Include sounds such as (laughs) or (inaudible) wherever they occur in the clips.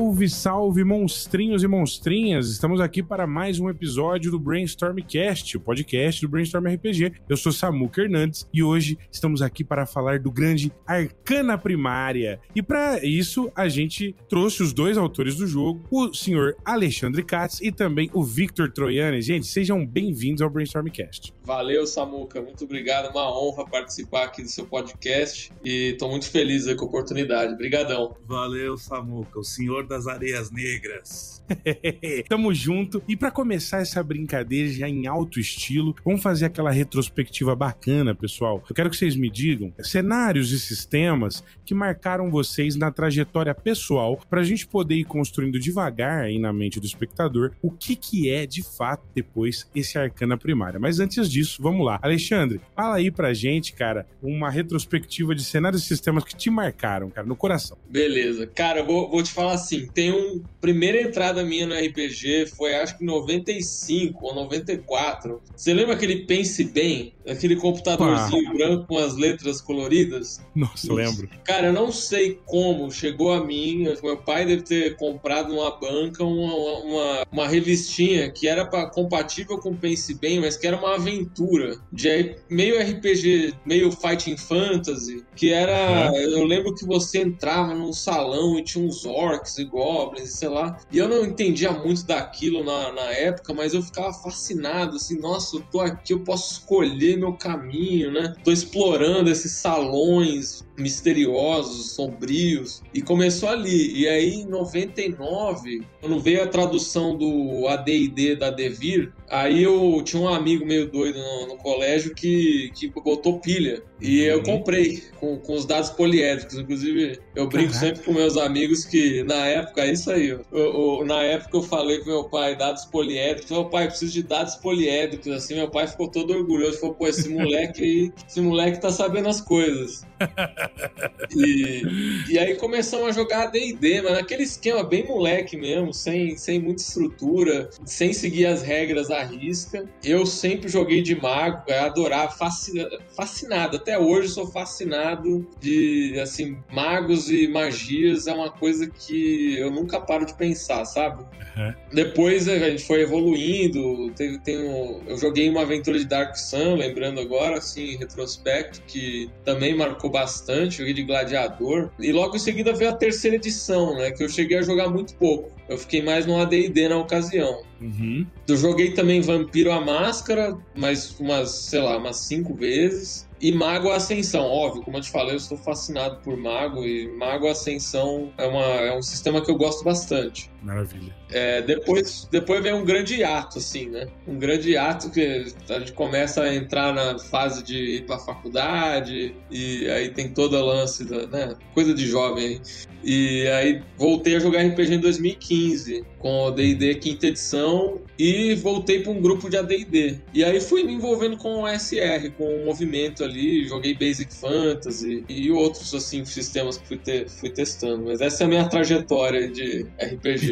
Salve, salve, monstrinhos e monstrinhas! Estamos aqui para mais um episódio do Brainstormcast, o podcast do Brainstorm RPG. Eu sou Samuca Hernandes e hoje estamos aqui para falar do grande Arcana Primária. E para isso, a gente trouxe os dois autores do jogo, o senhor Alexandre Katz e também o Victor Troiani. Gente, sejam bem-vindos ao Brainstormcast. Valeu, Samuca. Muito obrigado. Uma honra participar aqui do seu podcast e estou muito feliz com a oportunidade. Obrigadão. Valeu, Samuca. O senhor das areias negras. (laughs) Tamo junto. E para começar essa brincadeira já em alto estilo, vamos fazer aquela retrospectiva bacana, pessoal. Eu quero que vocês me digam cenários e sistemas que marcaram vocês na trajetória pessoal para a gente poder ir construindo devagar aí na mente do espectador o que que é de fato depois esse arcana primária. Mas antes disso, vamos lá. Alexandre, fala aí pra gente, cara, uma retrospectiva de cenários e sistemas que te marcaram, cara, no coração. Beleza. Cara, eu vou, vou te falar assim, tem um primeira entrada minha no RPG foi acho que 95 ou 94. Você lembra aquele Pense Bem? Aquele computadorzinho ah. branco com as letras coloridas? Nossa, lembro. Cara, eu não sei como chegou a mim. Meu pai deve ter comprado numa banca uma, uma, uma revistinha que era pra, compatível com Pense Bem, mas que era uma aventura de meio RPG, meio Fighting Fantasy, que era. Uhum. Eu lembro que você entrava num salão e tinha uns orcs e goblins, sei lá. E eu não entendia muito daquilo na, na época, mas eu ficava fascinado, assim, nossa, eu tô aqui, eu posso escolher meu caminho, né? Tô explorando esses salões misteriosos, sombrios, e começou ali. E aí, em 99, quando veio a tradução do AD&D da Devir, aí eu tinha um amigo meio doido no, no colégio que, que botou pilha. E eu uhum. comprei com, com os dados poliédricos. Inclusive, eu brinco Caraca. sempre com meus amigos que na época, é isso aí. Eu, eu, na época eu falei com meu pai, dados poliédricos. Meu pai, preciso de dados poliédricos. Assim, meu pai ficou todo orgulhoso. Falou, pô, esse moleque aí, esse moleque tá sabendo as coisas. E, e aí começamos a jogar D&D, mas naquele esquema bem moleque mesmo, sem, sem muita estrutura, sem seguir as regras à risca. Eu sempre joguei de mago, eu adorava, fascinado, até hoje sou fascinado de, assim, magos e magias é uma coisa que eu nunca paro de pensar, sabe? Uhum. Depois a gente foi evoluindo, teve, tem um, eu joguei uma aventura de Dark Sun, lembrando agora, assim, em retrospecto, que também marcou bastante, joguei de Gladiador, e logo em seguida veio a terceira edição, né, que eu cheguei a jogar muito pouco. Eu fiquei mais no AD&D na ocasião. Uhum. Eu joguei também Vampiro a Máscara, mas umas, sei lá, umas cinco vezes. E Mago Ascensão, óbvio, como eu te falei, eu estou fascinado por Mago e Mago Ascensão é, uma, é um sistema que eu gosto bastante. Maravilha. É, depois, depois vem um grande ato, assim, né? Um grande ato que a gente começa a entrar na fase de ir pra faculdade, e aí tem todo o lance da, né? Coisa de jovem. E aí voltei a jogar RPG em 2015 com o D&D quinta edição e voltei para um grupo de AD&D. E aí fui me envolvendo com o SR, com o movimento ali, joguei Basic Fantasy e outros assim sistemas que fui, te, fui testando. Mas essa é a minha trajetória de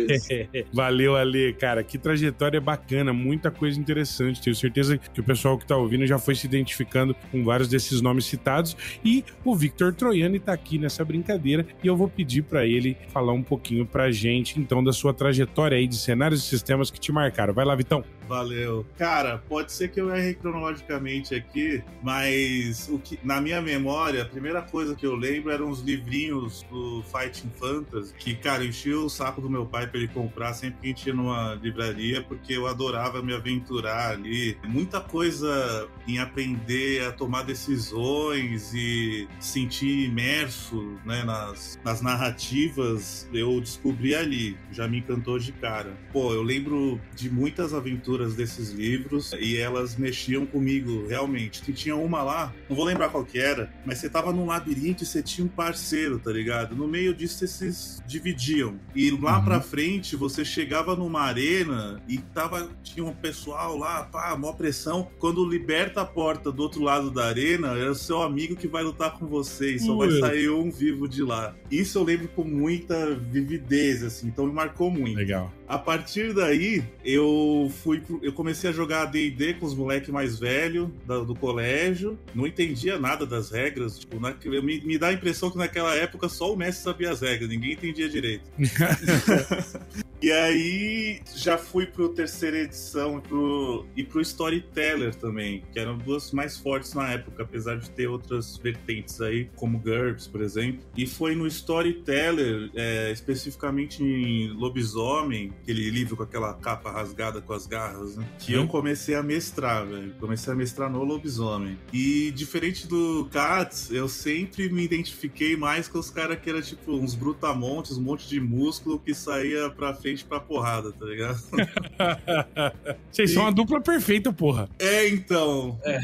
RPGs. (laughs) Valeu, Ale, cara, que trajetória bacana, muita coisa interessante. Tenho certeza que o pessoal que está ouvindo já foi se identificando com vários desses nomes citados e o Victor Troiani está aqui nessa brincadeira e eu vou pedir para ele falar um pouquinho pra gente então da sua trajetória aí de cenários e sistemas que te marcaram. Vai lá, Vitão. Valeu. Cara, pode ser que eu erre cronologicamente aqui, mas o que, na minha memória, a primeira coisa que eu lembro eram os livrinhos do Fighting Fantasy, que, cara, enchia o saco do meu pai para ele comprar sempre que a gente ia numa livraria, porque eu adorava me aventurar ali. Muita coisa em aprender a tomar decisões e sentir imerso né, nas, nas narrativas, eu descobri ali. Já me encantou de cara. Pô, eu lembro de muitas aventuras desses livros e elas mexiam comigo realmente. Que tinha uma lá, não vou lembrar qual que era, mas você tava num labirinto e você tinha um parceiro, tá ligado? No meio disso vocês se dividiam. E lá uhum. pra frente você chegava numa arena e tava, tinha um pessoal lá, pá, mó pressão. Quando liberta a porta do outro lado da arena, é o seu amigo que vai lutar com você e só vai sair um vivo de lá. Isso eu lembro com muita vividez, assim, então me marcou muito. Legal. A partir daí, eu fui eu comecei a jogar D&D com os moleques mais velhos do, do, colégio. Não entendia nada das regras. Tipo, na, me, me dá a impressão que naquela época só o mestre sabia as regras, ninguém entendia direito. (laughs) E aí já fui pro terceira edição pro, e pro Storyteller também, que eram duas mais fortes na época, apesar de ter outras vertentes aí, como GURPS, por exemplo. E foi no Storyteller, é, especificamente em Lobisomem, aquele livro com aquela capa rasgada com as garras, né? Que eu comecei a mestrar, velho. Comecei a mestrar no Lobisomem. E diferente do Cats, eu sempre me identifiquei mais com os caras que eram tipo uns brutamontes, um monte de músculo que saía pra frente frente pra porrada, tá ligado? (laughs) Vocês e... são uma dupla perfeita, porra. É, então. É.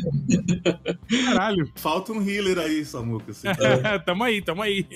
Caralho. (laughs) Falta um healer aí, Samuca. Assim, tá? (laughs) tamo aí, tamo aí.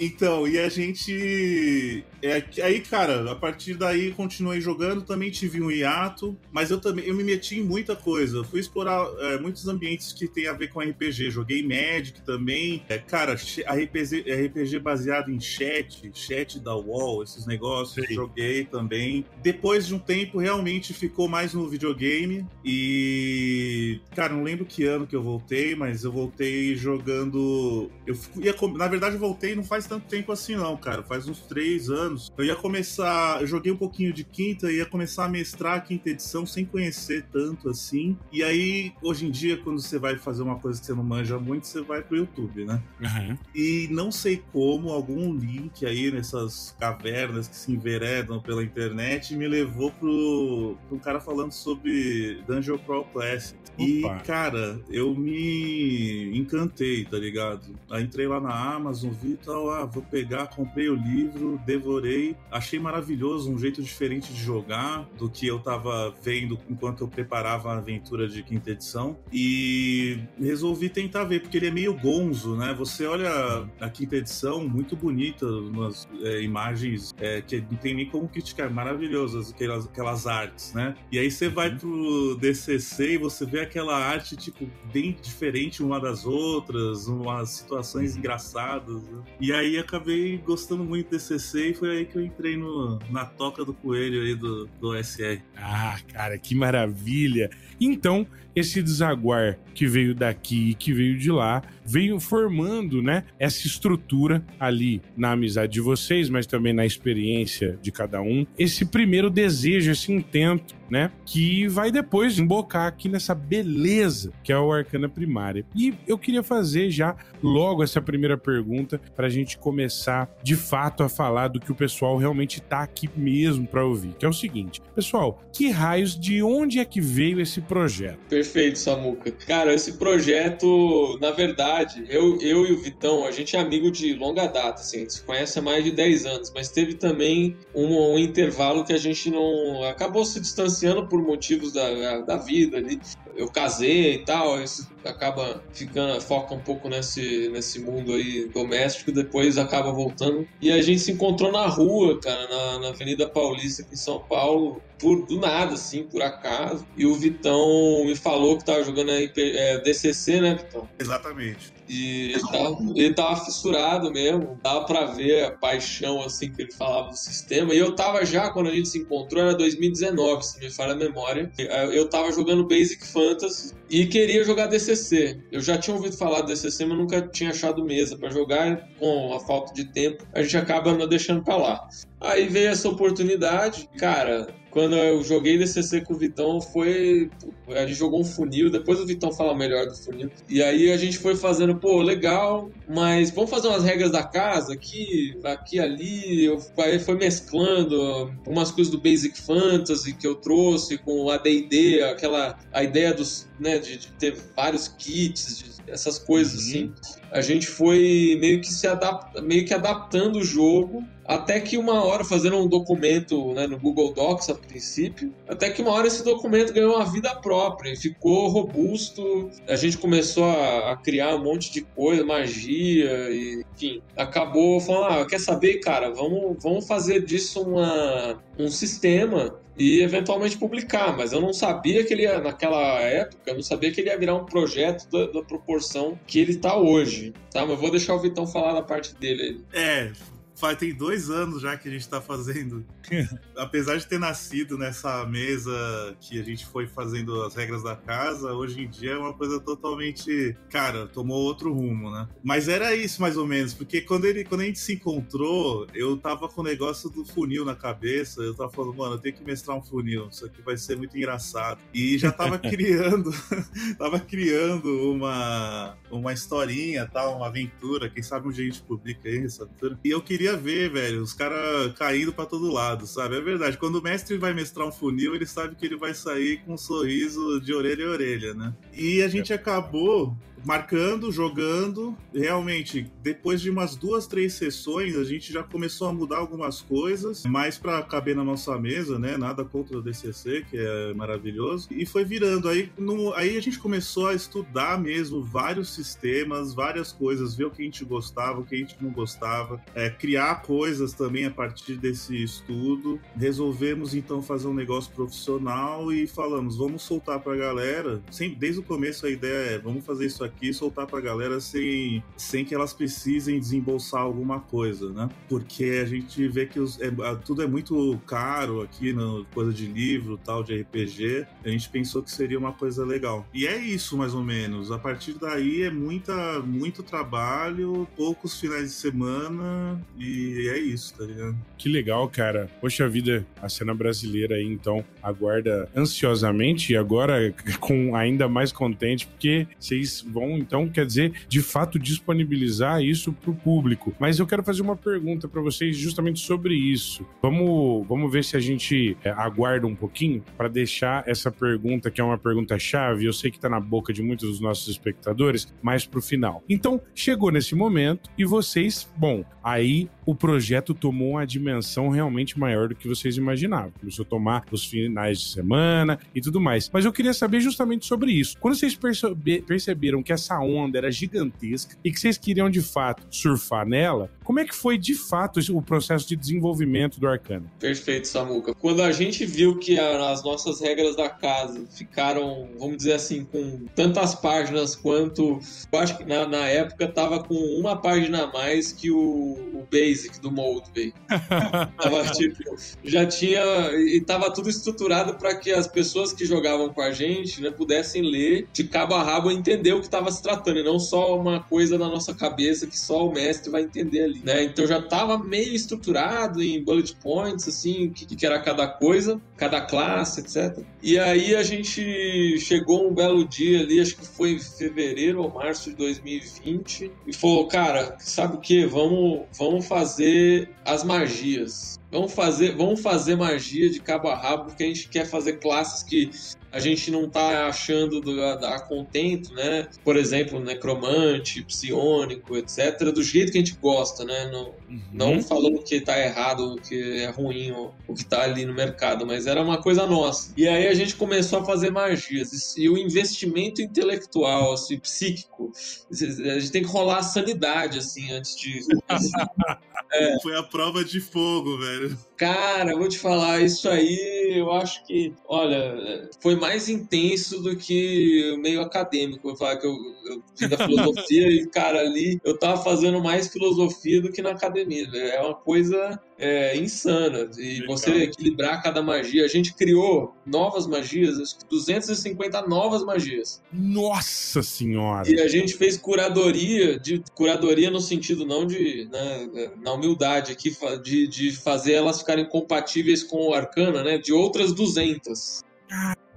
então, e a gente. É, aí, cara, a partir daí continuei jogando, também tive um hiato, mas eu também eu me meti em muita coisa. Eu fui explorar é, muitos ambientes que tem a ver com RPG. Joguei Magic também. É, cara, RPG, RPG baseado em chat, chat da wall, esses negócios negócio, Sim. joguei também. Depois de um tempo, realmente ficou mais no videogame. E. Cara, não lembro que ano que eu voltei, mas eu voltei jogando. Eu ia, na verdade, eu voltei não faz tanto tempo assim, não, cara. Faz uns três anos. Eu ia começar. Eu joguei um pouquinho de quinta, ia começar a mestrar a quinta edição sem conhecer tanto assim. E aí, hoje em dia, quando você vai fazer uma coisa que você não manja muito, você vai pro YouTube, né? Uhum. E não sei como, algum link aí nessas cavernas que se enveredam pela internet me levou pro, pro cara falando sobre Dungeon Crawl Classic. E, cara, eu me encantei, tá ligado? Aí entrei lá na Amazon, vi e tal, ah, vou pegar, comprei o livro, devorei. Achei maravilhoso, um jeito diferente de jogar do que eu tava vendo enquanto eu preparava a aventura de quinta edição. E resolvi tentar ver, porque ele é meio gonzo, né? Você olha a quinta edição, muito bonita, umas é, imagens é, que não tem nem como criticar, maravilhosas aquelas, aquelas artes, né? E aí você vai uhum. pro DCC e você vê aquela arte, tipo, bem diferente uma das outras, umas situações engraçadas. Né? E aí acabei gostando muito do DCC e foi aí que eu entrei no, na toca do coelho aí do, do OSR. Ah, cara, que maravilha! Então, esse desaguar que veio daqui e que veio de lá veio formando, né, essa estrutura ali na amizade de vocês, mas também na experiência de cada um, esse primeiro desejo, esse intento, né, que vai depois embocar aqui nessa beleza que é o Arcana Primária. E eu queria fazer já logo essa primeira pergunta para a gente começar de fato a falar do que o pessoal realmente tá aqui mesmo para ouvir, que é o seguinte, pessoal, que raios de onde é que veio esse projeto? Perfeito, Samuca. Cara, esse projeto, na verdade, eu, eu e o Vitão, a gente é amigo de longa data, assim, a gente se conhece há mais de 10 anos, mas teve também um, um intervalo que a gente não. acabou se distanciando por motivos da, da vida ali. Eu casei e tal, isso acaba ficando, foca um pouco nesse, nesse mundo aí doméstico, depois acaba voltando. E a gente se encontrou na rua, cara, na, na Avenida Paulista aqui em São Paulo, por do nada, assim, por acaso. E o Vitão me falou que tava jogando aí, é, DCC, né, Vitão? Exatamente. E ele tava, ele tava, fissurado mesmo, dava pra ver a paixão assim que ele falava do sistema. E eu tava já, quando a gente se encontrou, era 2019, se me falha a memória. Eu tava jogando Basic Fantasy e queria jogar DCC. Eu já tinha ouvido falar do DCC, mas nunca tinha achado mesa para jogar. Com a falta de tempo, a gente acaba não deixando pra lá. Aí veio essa oportunidade, cara quando eu joguei DCC com o Vitão, foi. A gente jogou um funil, depois o Vitão fala melhor do funil. E aí a gente foi fazendo, pô, legal, mas vamos fazer umas regras da casa aqui, aqui ali. Eu, aí foi mesclando umas coisas do Basic Fantasy que eu trouxe com o ADD, aquela. a ideia dos. né, de, de ter vários kits, de, essas coisas uhum. assim. A gente foi meio que se adapta, meio que adaptando o jogo até que uma hora, fazendo um documento né, no Google Docs a princípio, até que uma hora esse documento ganhou uma vida própria, ficou robusto, a gente começou a, a criar um monte de coisa, magia, e, enfim, acabou falando, ah, quer saber, cara, vamos, vamos fazer disso uma, um sistema e eventualmente publicar, mas eu não sabia que ele ia, naquela época, eu não sabia que ele ia virar um projeto da, da proporção que ele está hoje, tá? Mas eu vou deixar o Vitão falar da parte dele. É, faz, tem dois anos já que a gente tá fazendo. (laughs) Apesar de ter nascido nessa mesa que a gente foi fazendo as regras da casa, hoje em dia é uma coisa totalmente. Cara, tomou outro rumo, né? Mas era isso mais ou menos, porque quando, ele, quando a gente se encontrou, eu tava com o negócio do funil na cabeça, eu tava falando, mano, eu tenho que mestrar um funil, isso aqui vai ser muito engraçado. E já tava (laughs) criando, (laughs) tava criando uma, uma historinha, tal, uma aventura, quem sabe um dia a gente publica aí essa aventura. E eu queria ver, velho, os caras caindo para todo lado, sabe? É verdade, quando o mestre vai mestrar um funil, ele sabe que ele vai sair com um sorriso de orelha a orelha, né? E a gente acabou marcando, jogando. Realmente, depois de umas duas, três sessões, a gente já começou a mudar algumas coisas, mais para caber na nossa mesa, né? Nada contra o DCC, que é maravilhoso. E foi virando. Aí, no, aí a gente começou a estudar mesmo vários sistemas, várias coisas, ver o que a gente gostava, o que a gente não gostava, é, criar coisas também a partir desse estudo. Resolvemos então fazer um negócio profissional e falamos, vamos soltar pra galera. Sempre, desde o começo a ideia é, vamos fazer isso aqui e soltar pra galera sem, sem que elas precisem desembolsar alguma coisa, né? Porque a gente vê que os, é, tudo é muito caro aqui, na coisa de livro, tal, de RPG. A gente pensou que seria uma coisa legal. E é isso, mais ou menos. A partir daí é muita, muito trabalho, poucos finais de semana e é isso, tá ligado? Que legal, cara. Poxa vida, a cena brasileira aí, então, aguarda ansiosamente e agora (laughs) com ainda mais contente, porque vocês vão, então, quer dizer, de fato disponibilizar isso para o público. Mas eu quero fazer uma pergunta para vocês justamente sobre isso. Vamos, vamos ver se a gente é, aguarda um pouquinho para deixar essa pergunta, que é uma pergunta chave, eu sei que está na boca de muitos dos nossos espectadores, mais para o final. Então, chegou nesse momento e vocês, bom, aí o projeto tomou uma dimensão realmente maior do que vocês imaginavam. Começou a tomar os finais de semana e tudo mais. Mas eu queria saber justamente sobre isso. Quando vocês percebe perceberam que essa onda era gigantesca e que vocês queriam de fato surfar nela, como é que foi de fato o processo de desenvolvimento do Arcana? Perfeito, Samuca. Quando a gente viu que as nossas regras da casa ficaram, vamos dizer assim, com tantas páginas quanto. Eu acho que na, na época tava com uma página a mais que o, o Basic do Moldbay. (laughs) tava, tipo, já tinha. E tava tudo estruturado para que as pessoas que jogavam com a gente né, pudessem ler de cabo a rabo e entender o que estava se tratando, e não só uma coisa na nossa cabeça que só o mestre vai entender ali. Né? Então já tava meio estruturado em bullet points, assim, o que, que era cada coisa, cada classe, etc. E aí a gente chegou um belo dia ali, acho que foi em fevereiro ou março de 2020, e falou, cara, sabe o que? Vamos, vamos fazer as magias. Vamos fazer, vamos fazer magia de cabo a rabo, porque a gente quer fazer classes que a gente não tá achando do, a, contento, né? Por exemplo, necromante, psionico, etc., do jeito que a gente gosta, né? Não, uhum. não falando que tá errado, que é ruim o, o que tá ali no mercado, mas era uma coisa nossa. E aí a gente começou a fazer magias. E o investimento intelectual, assim, psíquico, a gente tem que rolar a sanidade, assim, antes de. (laughs) é. Foi a prova de fogo, velho. Cara, vou te falar, isso aí eu acho que, olha, foi mais intenso do que meio acadêmico. Eu falar que eu, eu fiz da filosofia e, cara, ali eu tava fazendo mais filosofia do que na academia. É uma coisa é, insana. E você equilibrar cada magia. A gente criou novas magias, acho que 250 novas magias. Nossa Senhora! E a gente fez curadoria, de curadoria no sentido não de. Né, na humildade aqui, de, de fazer elas ficarem compatíveis com o Arcana, né? De outras 200.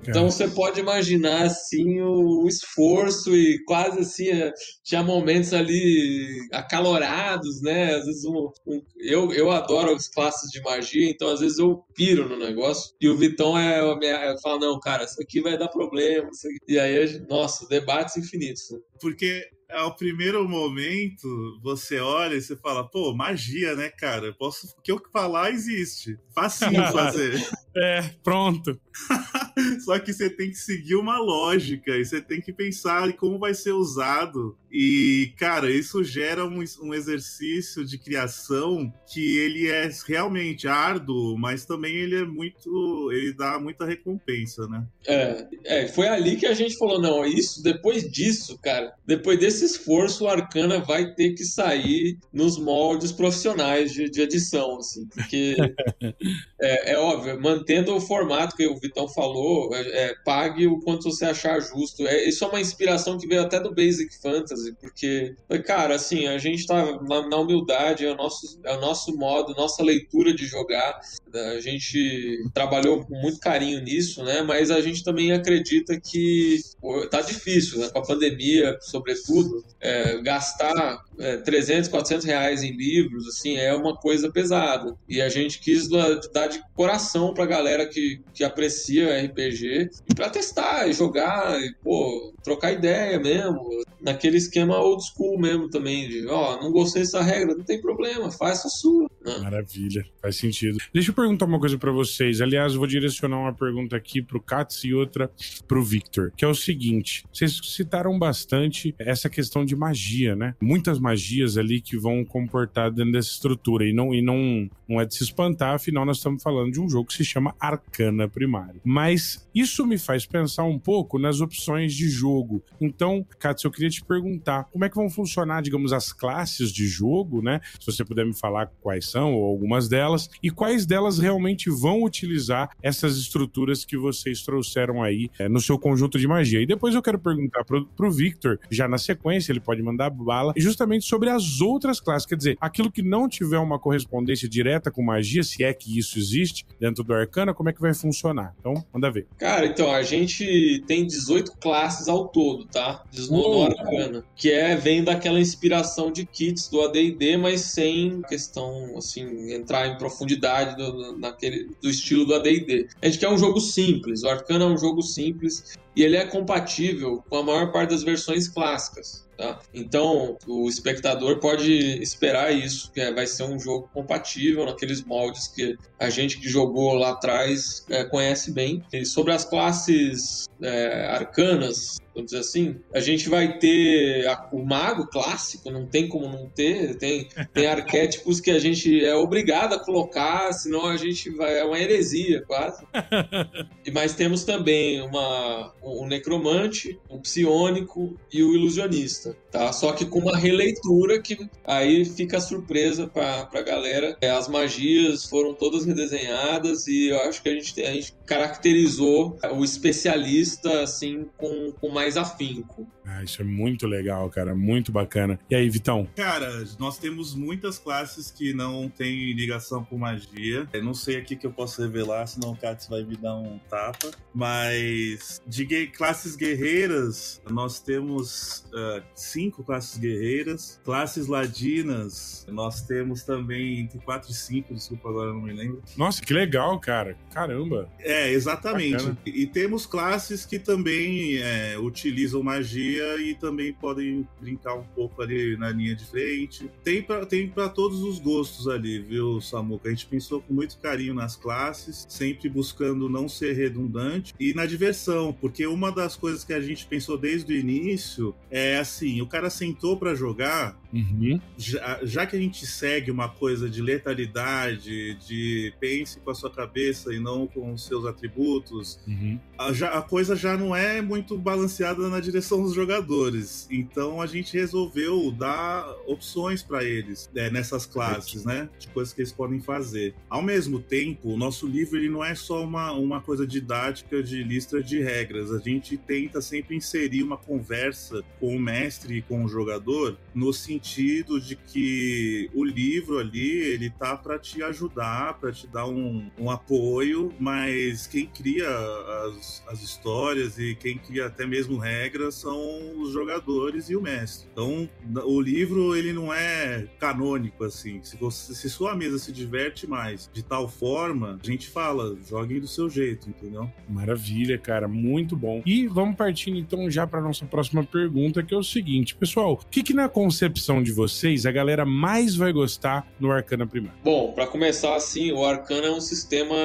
Então você pode imaginar assim o, esforço e quase assim é, tinha momentos ali acalorados, né? Às vezes um, um, eu, eu adoro as classes de magia, então às vezes eu piro no negócio e o Vitão é, é, fala não, cara, isso aqui vai dar problema, e aí nossa, debates infinitos. Né? Porque ao primeiro momento você olha e você fala, pô, magia, né, cara? Posso, o que eu falar existe. Facinho (laughs) fazer. é, pronto. (laughs) (laughs) Só que você tem que seguir uma lógica e você tem que pensar em como vai ser usado. E, cara, isso gera um, um exercício de criação que ele é realmente árduo, mas também ele é muito. ele dá muita recompensa, né? É, é, foi ali que a gente falou: não, isso, depois disso, cara, depois desse esforço, o Arcana vai ter que sair nos moldes profissionais de, de edição, assim, porque (laughs) é, é, óbvio, mantendo o formato que o Vitão falou, é, é, pague o quanto você achar justo. É, isso é uma inspiração que veio até do Basic Fantasy, porque, cara, assim, a gente tá na, na humildade, é o, nosso, é o nosso modo, nossa leitura de jogar. A gente trabalhou com muito carinho nisso, né? Mas a gente também acredita que pô, tá difícil, né? Com a pandemia, sobretudo, é, gastar é, 300, 400 reais em livros, assim, é uma coisa pesada. E a gente quis dar de coração pra galera que, que aprecia RPG e pra testar e jogar e, pô, trocar ideia mesmo. Naquele esquema old school mesmo também, de, ó, oh, não gostei dessa regra, não tem problema, faça a sua. Né? Maravilha, faz sentido. Deixa eu perguntar uma coisa para vocês. Aliás, vou direcionar uma pergunta aqui pro Katz e outra pro Victor, que é o seguinte: vocês citaram bastante essa questão de magia, né? Muitas magias ali que vão comportar dentro dessa estrutura e não, e não, não é de se espantar, afinal nós estamos falando de um jogo que se chama Arcana Primário. Mas isso me faz pensar um pouco nas opções de jogo. Então, Katz, eu queria te perguntar, como é que vão funcionar, digamos, as classes de jogo, né? Se você puder me falar quais são ou algumas delas e quais delas realmente vão utilizar essas estruturas que vocês trouxeram aí é, no seu conjunto de magia. E depois eu quero perguntar pro, pro Victor, já na sequência, ele pode mandar bala, justamente sobre as outras classes, quer dizer, aquilo que não tiver uma correspondência direta com magia, se é que isso existe dentro do Arcana, como é que vai funcionar? Então, manda ver. Cara, então, a gente tem 18 classes ao todo, tá? No Arcana. Que é, vem daquela inspiração de kits do AD&D, mas sem questão, assim, entrar em profundidade do, naquele, do estilo do AD&D. A gente quer um jogo simples. O Arcana é um jogo simples e ele é compatível com a maior parte das versões clássicas. Tá? Então, o espectador pode esperar isso, que é, vai ser um jogo compatível naqueles moldes que a gente que jogou lá atrás é, conhece bem. E sobre as classes é, arcanas, vamos dizer assim, a gente vai ter a, o mago clássico, não tem como não ter, tem, tem (laughs) arquétipos que a gente é obrigado a colocar, senão a gente vai, é uma heresia quase. (laughs) E, mas temos também uma, um necromante, um psiônico e o ilusionista tá? Só que com uma releitura que aí fica a surpresa pra, pra galera. É, as magias foram todas redesenhadas e eu acho que a gente, a gente caracterizou o especialista, assim, com, com mais afinco. Ah, isso é muito legal, cara. Muito bacana. E aí, Vitão? Cara, nós temos muitas classes que não têm ligação com magia. Eu não sei aqui que eu posso revelar, senão o Katz vai me dar um tapa. Mas de classes guerreiras, nós temos uh, cinco classes guerreiras. Classes ladinas, nós temos também entre quatro e cinco, desculpa, agora não me lembro. Nossa, que legal, cara. Caramba. É, exatamente. E, e, temos classes que também é, utilizam magia e também podem brincar um pouco ali na linha de frente. Tem para tem todos os gostos ali, viu, Samuca? A gente pensou com muito carinho nas classes, sempre buscando não ser redundante e na diversão, porque uma das coisas que a gente pensou desde o início é assim: o cara sentou para jogar, uhum. já, já que a gente segue uma coisa de letalidade, de pense com a sua cabeça e não com os seus atributos, uhum. a, já, a coisa já não é muito balanceada na direção dos jogadores. Então a gente resolveu dar opções para eles é, nessas classes, né? De coisas que eles podem fazer. Ao mesmo tempo, o nosso livro ele não é só uma, uma coisa didática de lista de regras. A gente tenta sempre inserir uma conversa com o mestre e com o jogador no sentido de que o livro ali ele tá para te ajudar, para te dar um, um apoio, mas quem cria as, as histórias e quem cria até mesmo regras são os jogadores e o mestre. Então, o livro ele não é canônico assim. Se você se sua mesa se diverte mais de tal forma, a gente fala, joguem do seu jeito, entendeu? Maravilha, cara, muito bom. E vamos partindo então já para nossa próxima pergunta, que é o seguinte, pessoal, o que que na concepção de vocês a galera mais vai gostar no Arcana Primário? Bom, para começar assim, o Arcana é um sistema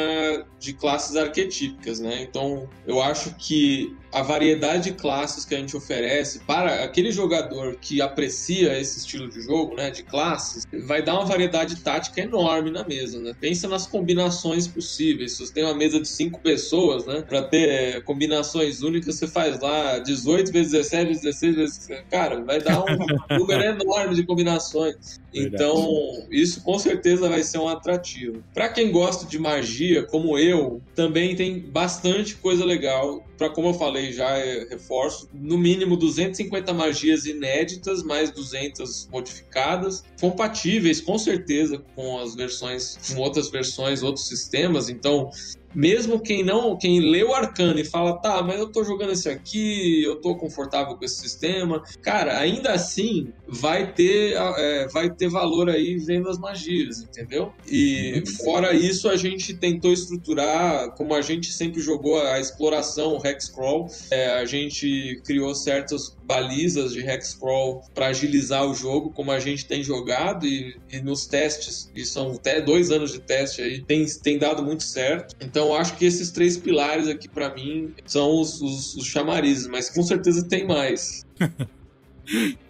de classes arquetípicas, né? Então, eu acho que a variedade de classes que a gente oferece para aquele jogador que aprecia esse estilo de jogo, né, de classes, vai dar uma variedade tática enorme na mesa, né? Pensa nas combinações possíveis. Se você tem uma mesa de cinco pessoas, né, para ter é, combinações únicas, você faz lá 18 vezes 17, 16 vezes, cara, vai dar um (laughs) número enorme de combinações. Então, isso com certeza vai ser um atrativo. Para quem gosta de magia, como eu, também tem bastante coisa legal. Para como eu falei já, é, reforço, no mínimo 250 magias inéditas, mais 200 modificadas, compatíveis com certeza com as versões, com outras versões, outros sistemas. Então, mesmo quem não, quem lê o Arcano e fala, tá, mas eu tô jogando esse aqui, eu tô confortável com esse sistema, cara, ainda assim vai ter, é, vai ter valor aí vendo as magias, entendeu? E fora isso, a gente tentou estruturar, como a gente sempre jogou a exploração, o Hexcrawl, é, a gente criou certas balizas de Hexcrawl para agilizar o jogo, como a gente tem jogado e, e nos testes, e são até dois anos de teste aí, tem, tem dado muito certo. Então então, acho que esses três pilares aqui, para mim, são os, os, os chamarizes, mas com certeza tem mais. (laughs)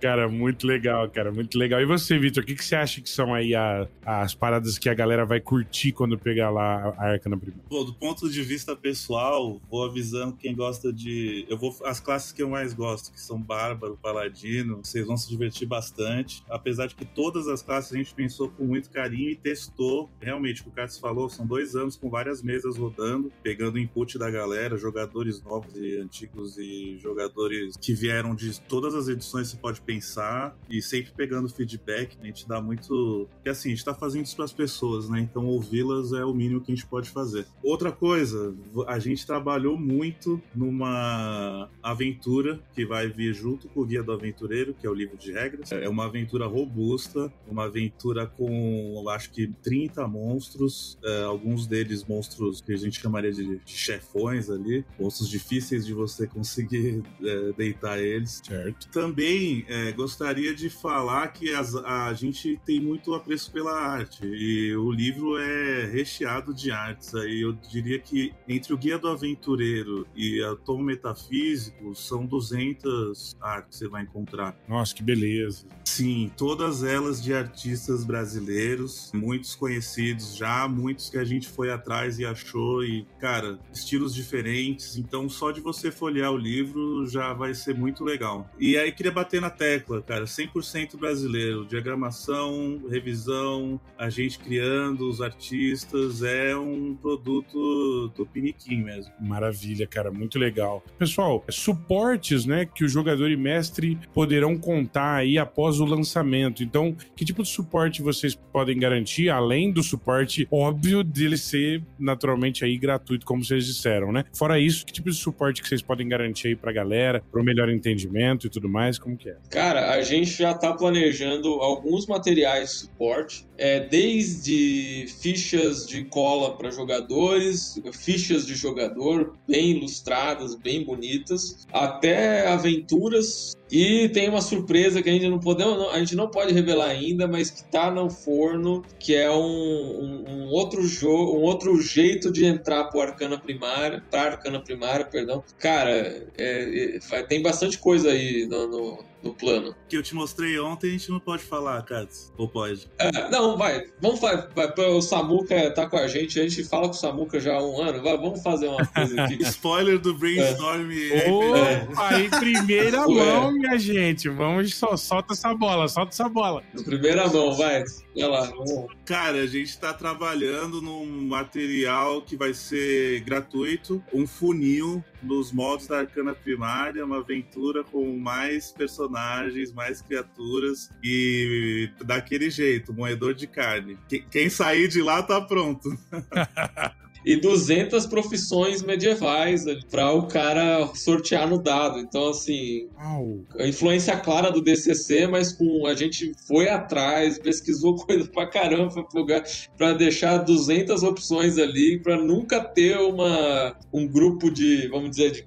Cara, muito legal, cara, muito legal. E você, Vitor, o que, que você acha que são aí a, as paradas que a galera vai curtir quando pegar lá a arca na primeira? Pô, do ponto de vista pessoal, vou avisando quem gosta de. Eu vou. As classes que eu mais gosto, que são Bárbaro, Paladino, vocês vão se divertir bastante. Apesar de que todas as classes a gente pensou com muito carinho e testou. Realmente, o que o Carlos falou, são dois anos com várias mesas rodando, pegando input da galera, jogadores novos e antigos e jogadores que vieram de todas as edições você pode pensar e sempre pegando feedback, né? a gente dá muito. Porque assim, a gente tá fazendo isso para as pessoas, né? Então ouvi-las é o mínimo que a gente pode fazer. Outra coisa, a gente trabalhou muito numa aventura que vai vir junto com o Guia do Aventureiro, que é o livro de regras. É uma aventura robusta, uma aventura com, acho que 30 monstros, é, alguns deles monstros que a gente chamaria de, de chefões ali, monstros difíceis de você conseguir é, deitar eles. Certo. Também também é, gostaria de falar que as, a gente tem muito apreço pela arte e o livro é recheado de artes. Aí eu diria que entre o Guia do Aventureiro e a Tom Metafísico são 200 artes que você vai encontrar. Nossa, que beleza! Sim, todas elas de artistas brasileiros, muitos conhecidos já, muitos que a gente foi atrás e achou e, cara, estilos diferentes. Então, só de você folhear o livro já vai ser muito legal. E aí queria bater na tecla, cara, 100% brasileiro. Diagramação, revisão, a gente criando, os artistas, é um produto do Piniquim mesmo. Maravilha, cara, muito legal. Pessoal, suportes, né, que o jogador e mestre poderão contar aí após o lançamento. Então, que tipo de suporte vocês podem garantir, além do suporte óbvio dele ser naturalmente aí gratuito, como vocês disseram, né? Fora isso, que tipo de suporte que vocês podem garantir aí pra galera, para o melhor entendimento e tudo mais? Como que é? Cara, a gente já está planejando alguns materiais de suporte, é, desde fichas de cola para jogadores, fichas de jogador bem ilustradas, bem bonitas, até aventuras e tem uma surpresa que a gente não podemos, a gente não pode revelar ainda, mas que tá no forno, que é um, um, um outro jogo, um outro jeito de entrar pro Arcana Primária, pra Arcana Primária, perdão. Cara, é, é, tem bastante coisa aí no, no no plano. Que eu te mostrei ontem, a gente não pode falar, Katz. Ou pode? É, não, vai. Vamos fazer. O Samuca tá com a gente, a gente fala com o Samuca já há um ano. Vai, vamos fazer uma coisa aqui. (laughs) Spoiler do Brainstorm. É. Opa, em primeira mão, minha gente. Vamos, só, solta essa bola, solta essa bola. Em primeira mão, vai. Vai lá, vamos. Cara, a gente tá trabalhando num material que vai ser gratuito, um funil nos modos da Arcana Primária, uma aventura com mais personagens, mais criaturas e daquele jeito, moedor de carne. Quem sair de lá tá pronto. (laughs) e 200 profissões medievais para o cara sortear no dado. Então, assim, a influência clara do DCC, mas com a gente foi atrás, pesquisou (laughs) coisa pra caramba para deixar 200 opções ali, para nunca ter uma, um grupo de, vamos dizer, de,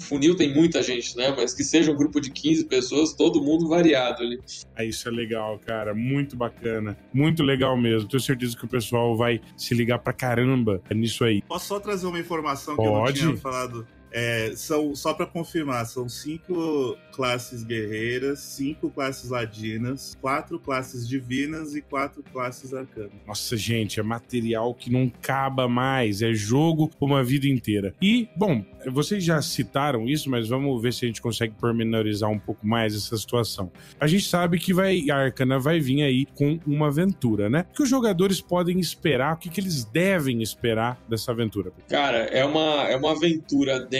funil tem muita gente, né? Mas que seja um grupo de 15 pessoas, todo mundo variado ali. Ah, isso é legal, cara. Muito bacana. Muito legal mesmo. Tenho certeza que o pessoal vai se ligar pra caramba nisso aí. Posso só trazer uma informação que Pode. eu não tinha falado? É, são, só para confirmar, são cinco classes guerreiras, cinco classes ladinas, quatro classes divinas e quatro classes arcanas. Nossa, gente, é material que não acaba mais, é jogo uma vida inteira. E, bom, vocês já citaram isso, mas vamos ver se a gente consegue pormenorizar um pouco mais essa situação. A gente sabe que vai, a Arcana vai vir aí com uma aventura, né? O que os jogadores podem esperar, o que, que eles devem esperar dessa aventura? Cara, é uma, é uma aventura dentro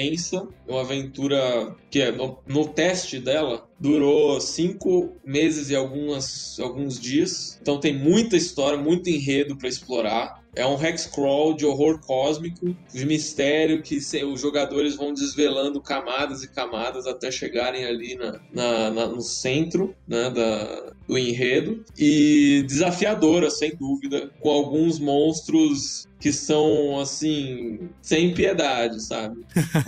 uma aventura que é no, no, teste dela durou cinco meses e algumas, alguns dias. Então tem muita história, muito enredo para explorar. É um hexcrawl de horror cósmico, de mistério que os jogadores vão desvelando camadas e camadas até chegarem ali na, na, na no centro né, da, do enredo. E desafiadora, sem dúvida, com alguns monstros que são assim sem piedade, sabe?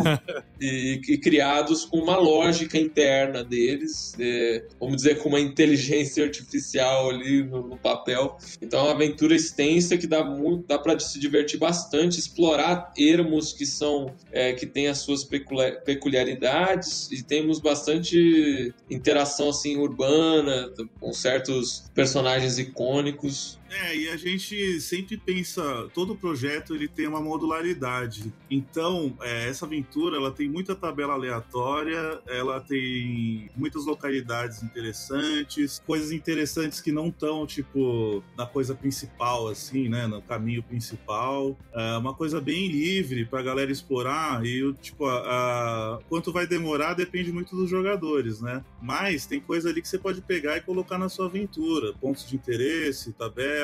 (laughs) e, e, criados com uma lógica interna deles, é, vamos dizer com uma inteligência artificial ali no, no, papel. Então é uma aventura extensa que dá muito, dá para se divertir bastante, explorar ermos que são é, que têm as suas peculiaridades e temos bastante interação assim urbana com certos personagens icônicos. É, e a gente sempre pensa, todo projeto ele tem uma modularidade. Então, é, essa aventura ela tem muita tabela aleatória, ela tem muitas localidades interessantes, coisas interessantes que não estão, tipo, na coisa principal, assim, né? No caminho principal. É uma coisa bem livre pra galera explorar e, tipo, a, a, quanto vai demorar depende muito dos jogadores, né? Mas tem coisa ali que você pode pegar e colocar na sua aventura. Pontos de interesse, tabela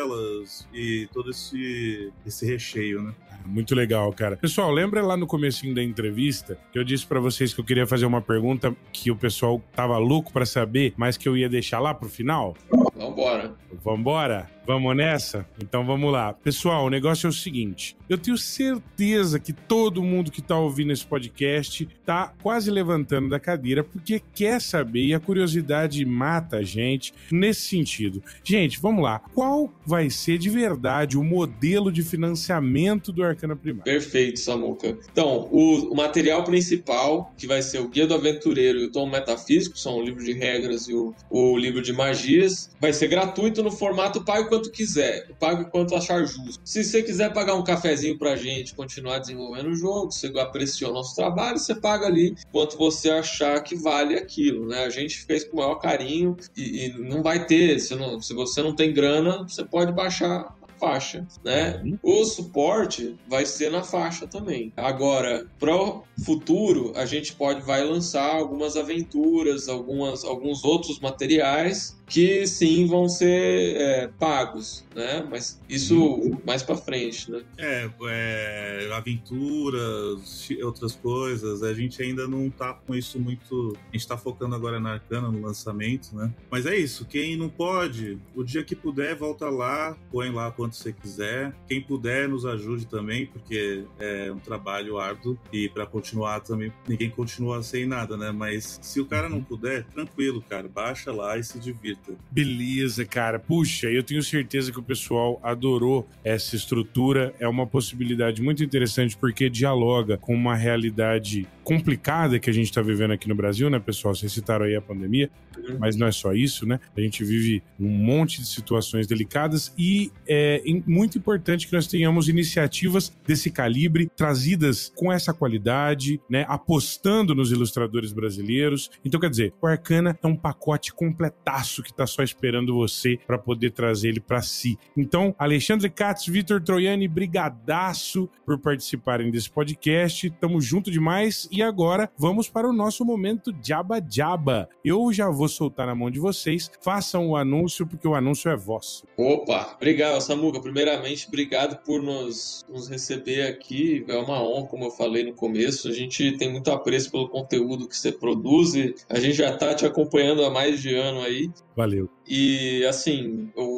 e todo esse, esse recheio, né? Muito legal, cara. Pessoal, lembra lá no comecinho da entrevista que eu disse para vocês que eu queria fazer uma pergunta que o pessoal tava louco para saber, mas que eu ia deixar lá pro final? Vambora. Vambora? Vamos nessa? Então vamos lá. Pessoal, o negócio é o seguinte: eu tenho certeza que todo mundo que tá ouvindo esse podcast tá quase levantando da cadeira porque quer saber e a curiosidade mata a gente nesse sentido. Gente, vamos lá. Qual vai ser de verdade o modelo de financiamento do Arcana Primário? Perfeito, Samuca. Então, o, o material principal, que vai ser o Guia do Aventureiro e o Tom Metafísico, são o livro de regras e o, o livro de magias, vai ser gratuito no formato pago quanto quiser, pague quanto achar justo. Se você quiser pagar um cafezinho pra gente continuar desenvolvendo o jogo, você apreciou nosso trabalho, você paga ali quanto você achar que vale aquilo, né? A gente fez com o maior carinho e, e não vai ter, se, não, se você não tem grana, você pode baixar faixa, né? O suporte vai ser na faixa também. Agora, pro futuro, a gente pode vai lançar algumas aventuras, algumas, alguns outros materiais que sim vão ser é, pagos, né? Mas isso mais para frente, né? É, é, aventuras, outras coisas, a gente ainda não tá com isso muito. A gente tá focando agora na Arcana, no lançamento, né? Mas é isso, quem não pode, o dia que puder, volta lá, põe lá quanto você quiser. Quem puder, nos ajude também, porque é um trabalho árduo e para continuar também, ninguém continua sem nada, né? Mas se o cara não puder, tranquilo, cara, baixa lá e se divirta. Beleza, cara. Puxa, eu tenho certeza que o pessoal adorou essa estrutura. É uma possibilidade muito interessante porque dialoga com uma realidade complicada que a gente está vivendo aqui no Brasil, né, pessoal? Vocês citaram aí a pandemia, uhum. mas não é só isso, né? A gente vive um monte de situações delicadas e é muito importante que nós tenhamos iniciativas desse calibre trazidas com essa qualidade, né? Apostando nos ilustradores brasileiros. Então, quer dizer, o Arcana é um pacote completaço que está só esperando você para poder trazer ele para si. Então, Alexandre Katz, Vitor Troiani, brigadaço por participarem desse podcast. Tamo junto demais e agora vamos para o nosso momento Jaba Jaba. Eu já vou soltar na mão de vocês. Façam o anúncio, porque o anúncio é vosso. Opa, obrigado, Samuca. Primeiramente, obrigado por nos, nos receber aqui. É uma honra, como eu falei no começo. A gente tem muito apreço pelo conteúdo que você produz e a gente já está te acompanhando há mais de ano aí. Valeu. E assim, o,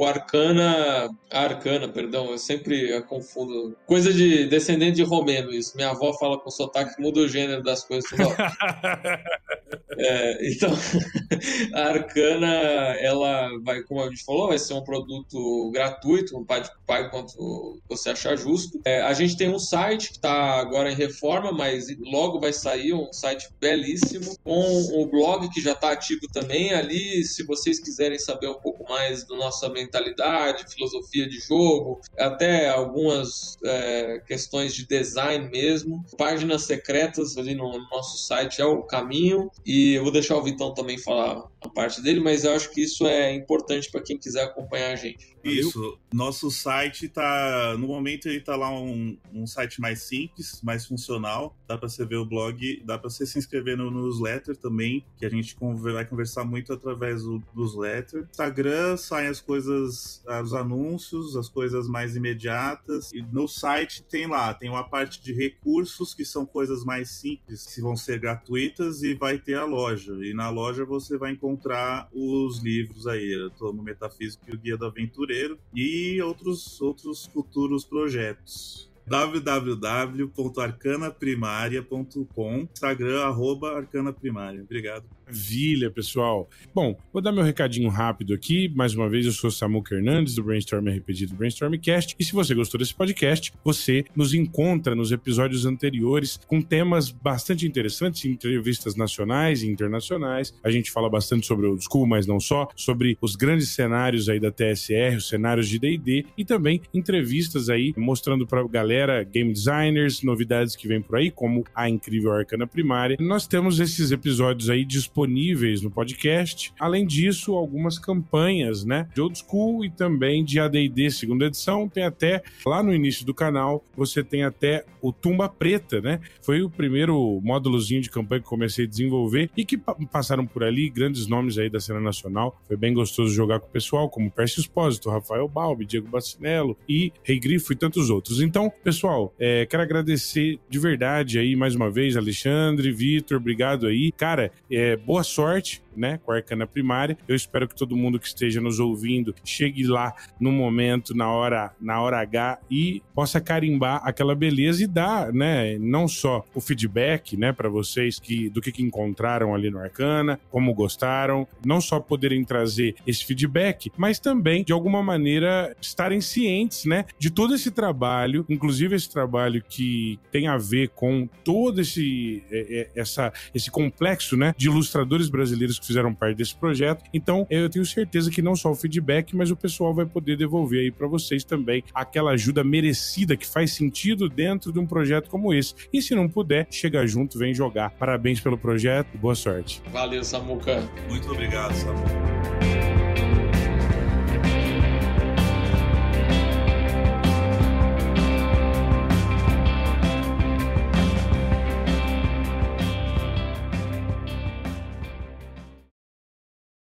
o Arcana, Arcana, perdão, eu sempre a confundo. Coisa de descendente de romeno, isso. Minha avó fala com sotaque que muda o gênero das coisas. (laughs) é, então, (laughs) a Arcana, ela vai, como a gente falou, vai ser um produto gratuito, um pai, pai quanto você achar justo. É, a gente tem um site que está agora em reforma, mas logo vai sair um site belíssimo, com o blog que já está ativo também. Ali, se vocês quiserem saber um pouco mais da nossa mentalidade, filosofia de jogo, até algumas é, questões de design mesmo, páginas secretas ali no nosso site é o caminho. E eu vou deixar o Vitão também falar a parte dele, mas eu acho que isso é importante para quem quiser acompanhar a gente. Isso. Nosso site tá. No momento ele tá lá um, um site mais simples, mais funcional. Dá para você ver o blog, dá para você se inscrever no newsletter também, que a gente vai conversar muito através do newsletter. Instagram saem as coisas, os anúncios, as coisas mais imediatas. E no site tem lá, tem uma parte de recursos que são coisas mais simples, que vão ser gratuitas, e vai ter a loja. E na loja você vai encontrar os livros aí, eu tô no Metafísico e o Guia do Aventureiro, e outros, outros futuros projetos www.arcanaprimaria.com, Instagram, arroba arcanaprimária. Obrigado. Maravilha, pessoal. Bom, vou dar meu recadinho rápido aqui. Mais uma vez, eu sou Samuca Hernandes, do Brainstorm RPG do Brainstormcast. E se você gostou desse podcast, você nos encontra nos episódios anteriores com temas bastante interessantes, entrevistas nacionais e internacionais. A gente fala bastante sobre o school, mas não só, sobre os grandes cenários aí da TSR, os cenários de D&D e também entrevistas aí mostrando pra galera, game designers, novidades que vem por aí, como a incrível Arcana Primária. Nós temos esses episódios aí disponíveis disponíveis no podcast. Além disso, algumas campanhas, né, de old school e também de AD&D segunda edição. Tem até lá no início do canal, você tem até o Tumba Preta, né? Foi o primeiro módulozinho de campanha que comecei a desenvolver e que passaram por ali grandes nomes aí da cena nacional. Foi bem gostoso jogar com o pessoal, como Percy Espósito, Rafael Balbi, Diego Bacinello e Rei Grifo e tantos outros. Então, pessoal, é, quero agradecer de verdade aí mais uma vez, Alexandre, Vitor, obrigado aí. Cara, é, boa sorte né, com a Arcana Primária. Eu espero que todo mundo que esteja nos ouvindo chegue lá no momento, na hora, na hora H e possa carimbar aquela beleza e dar, né, não só o feedback, né, para vocês que do que, que encontraram ali no Arcana, como gostaram, não só poderem trazer esse feedback, mas também de alguma maneira estarem cientes, né, de todo esse trabalho, inclusive esse trabalho que tem a ver com todo esse é, é, essa esse complexo, né, de ilustradores brasileiros que fizeram parte desse projeto. Então, eu tenho certeza que não só o feedback, mas o pessoal vai poder devolver aí para vocês também aquela ajuda merecida que faz sentido dentro de um projeto como esse. E se não puder, chega junto, vem jogar. Parabéns pelo projeto, boa sorte. Valeu, Samuca. Muito obrigado, Samuca.